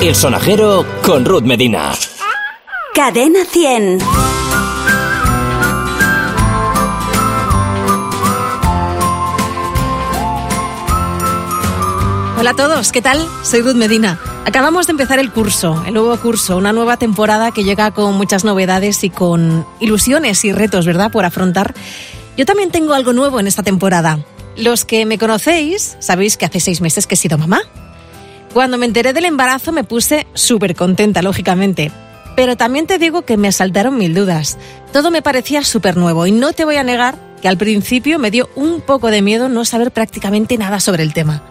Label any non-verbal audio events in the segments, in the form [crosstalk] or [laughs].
El sonajero con Ruth Medina. Cadena 100. Hola a todos, ¿qué tal? Soy Ruth Medina. Acabamos de empezar el curso, el nuevo curso, una nueva temporada que llega con muchas novedades y con ilusiones y retos, ¿verdad?, por afrontar. Yo también tengo algo nuevo en esta temporada. Los que me conocéis sabéis que hace seis meses que he sido mamá. Cuando me enteré del embarazo me puse súper contenta, lógicamente. Pero también te digo que me asaltaron mil dudas. Todo me parecía súper nuevo y no te voy a negar que al principio me dio un poco de miedo no saber prácticamente nada sobre el tema.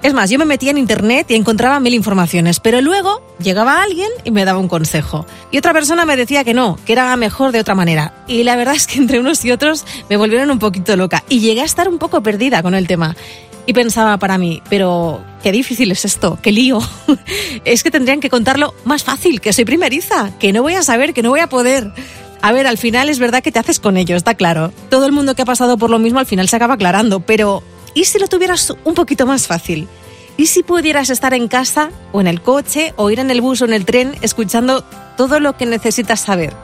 Es más, yo me metía en internet y encontraba mil informaciones, pero luego llegaba alguien y me daba un consejo. Y otra persona me decía que no, que era mejor de otra manera. Y la verdad es que entre unos y otros me volvieron un poquito loca y llegué a estar un poco perdida con el tema. Y pensaba para mí, pero qué difícil es esto, qué lío. [laughs] es que tendrían que contarlo más fácil, que soy primeriza, que no voy a saber, que no voy a poder. A ver, al final es verdad que te haces con ello, está claro. Todo el mundo que ha pasado por lo mismo al final se acaba aclarando, pero ¿Y si lo tuvieras un poquito más fácil? ¿Y si pudieras estar en casa o en el coche o ir en el bus o en el tren escuchando todo lo que necesitas saber?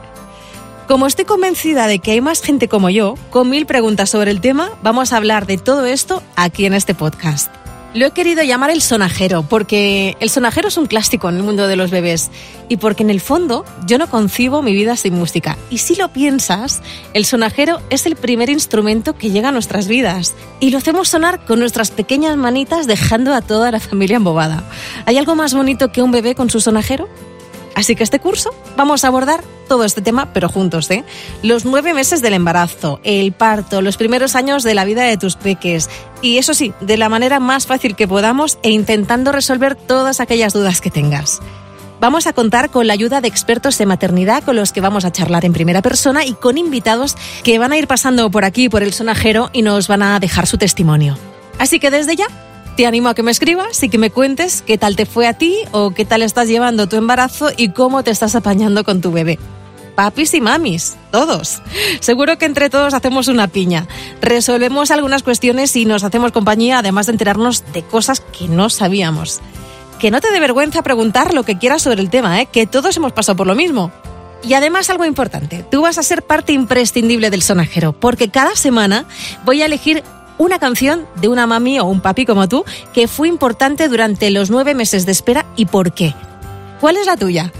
Como estoy convencida de que hay más gente como yo, con mil preguntas sobre el tema, vamos a hablar de todo esto aquí en este podcast. Lo he querido llamar el sonajero, porque el sonajero es un clásico en el mundo de los bebés y porque en el fondo yo no concibo mi vida sin música. Y si lo piensas, el sonajero es el primer instrumento que llega a nuestras vidas y lo hacemos sonar con nuestras pequeñas manitas dejando a toda la familia embobada. ¿Hay algo más bonito que un bebé con su sonajero? Así que este curso vamos a abordar todo este tema, pero juntos, ¿eh? Los nueve meses del embarazo, el parto, los primeros años de la vida de tus peques. Y eso sí, de la manera más fácil que podamos e intentando resolver todas aquellas dudas que tengas. Vamos a contar con la ayuda de expertos de maternidad con los que vamos a charlar en primera persona y con invitados que van a ir pasando por aquí, por el sonajero, y nos van a dejar su testimonio. Así que desde ya te animo a que me escribas y que me cuentes qué tal te fue a ti o qué tal estás llevando tu embarazo y cómo te estás apañando con tu bebé. Papis y mamis, todos. Seguro que entre todos hacemos una piña. Resolvemos algunas cuestiones y nos hacemos compañía, además de enterarnos de cosas que no sabíamos. Que no te dé vergüenza preguntar lo que quieras sobre el tema, ¿eh? que todos hemos pasado por lo mismo. Y además algo importante, tú vas a ser parte imprescindible del sonajero, porque cada semana voy a elegir una canción de una mami o un papi como tú que fue importante durante los nueve meses de espera y por qué. ¿Cuál es la tuya?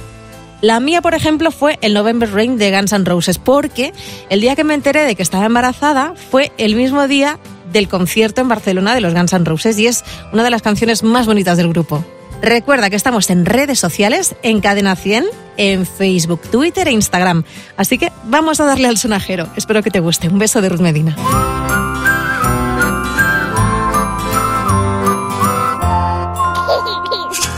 La mía, por ejemplo, fue el November Rain de Guns N' Roses, porque el día que me enteré de que estaba embarazada fue el mismo día del concierto en Barcelona de los Guns N' Roses y es una de las canciones más bonitas del grupo. Recuerda que estamos en redes sociales, en Cadena 100, en Facebook, Twitter e Instagram. Así que vamos a darle al sonajero. Espero que te guste. Un beso de Ruth Medina.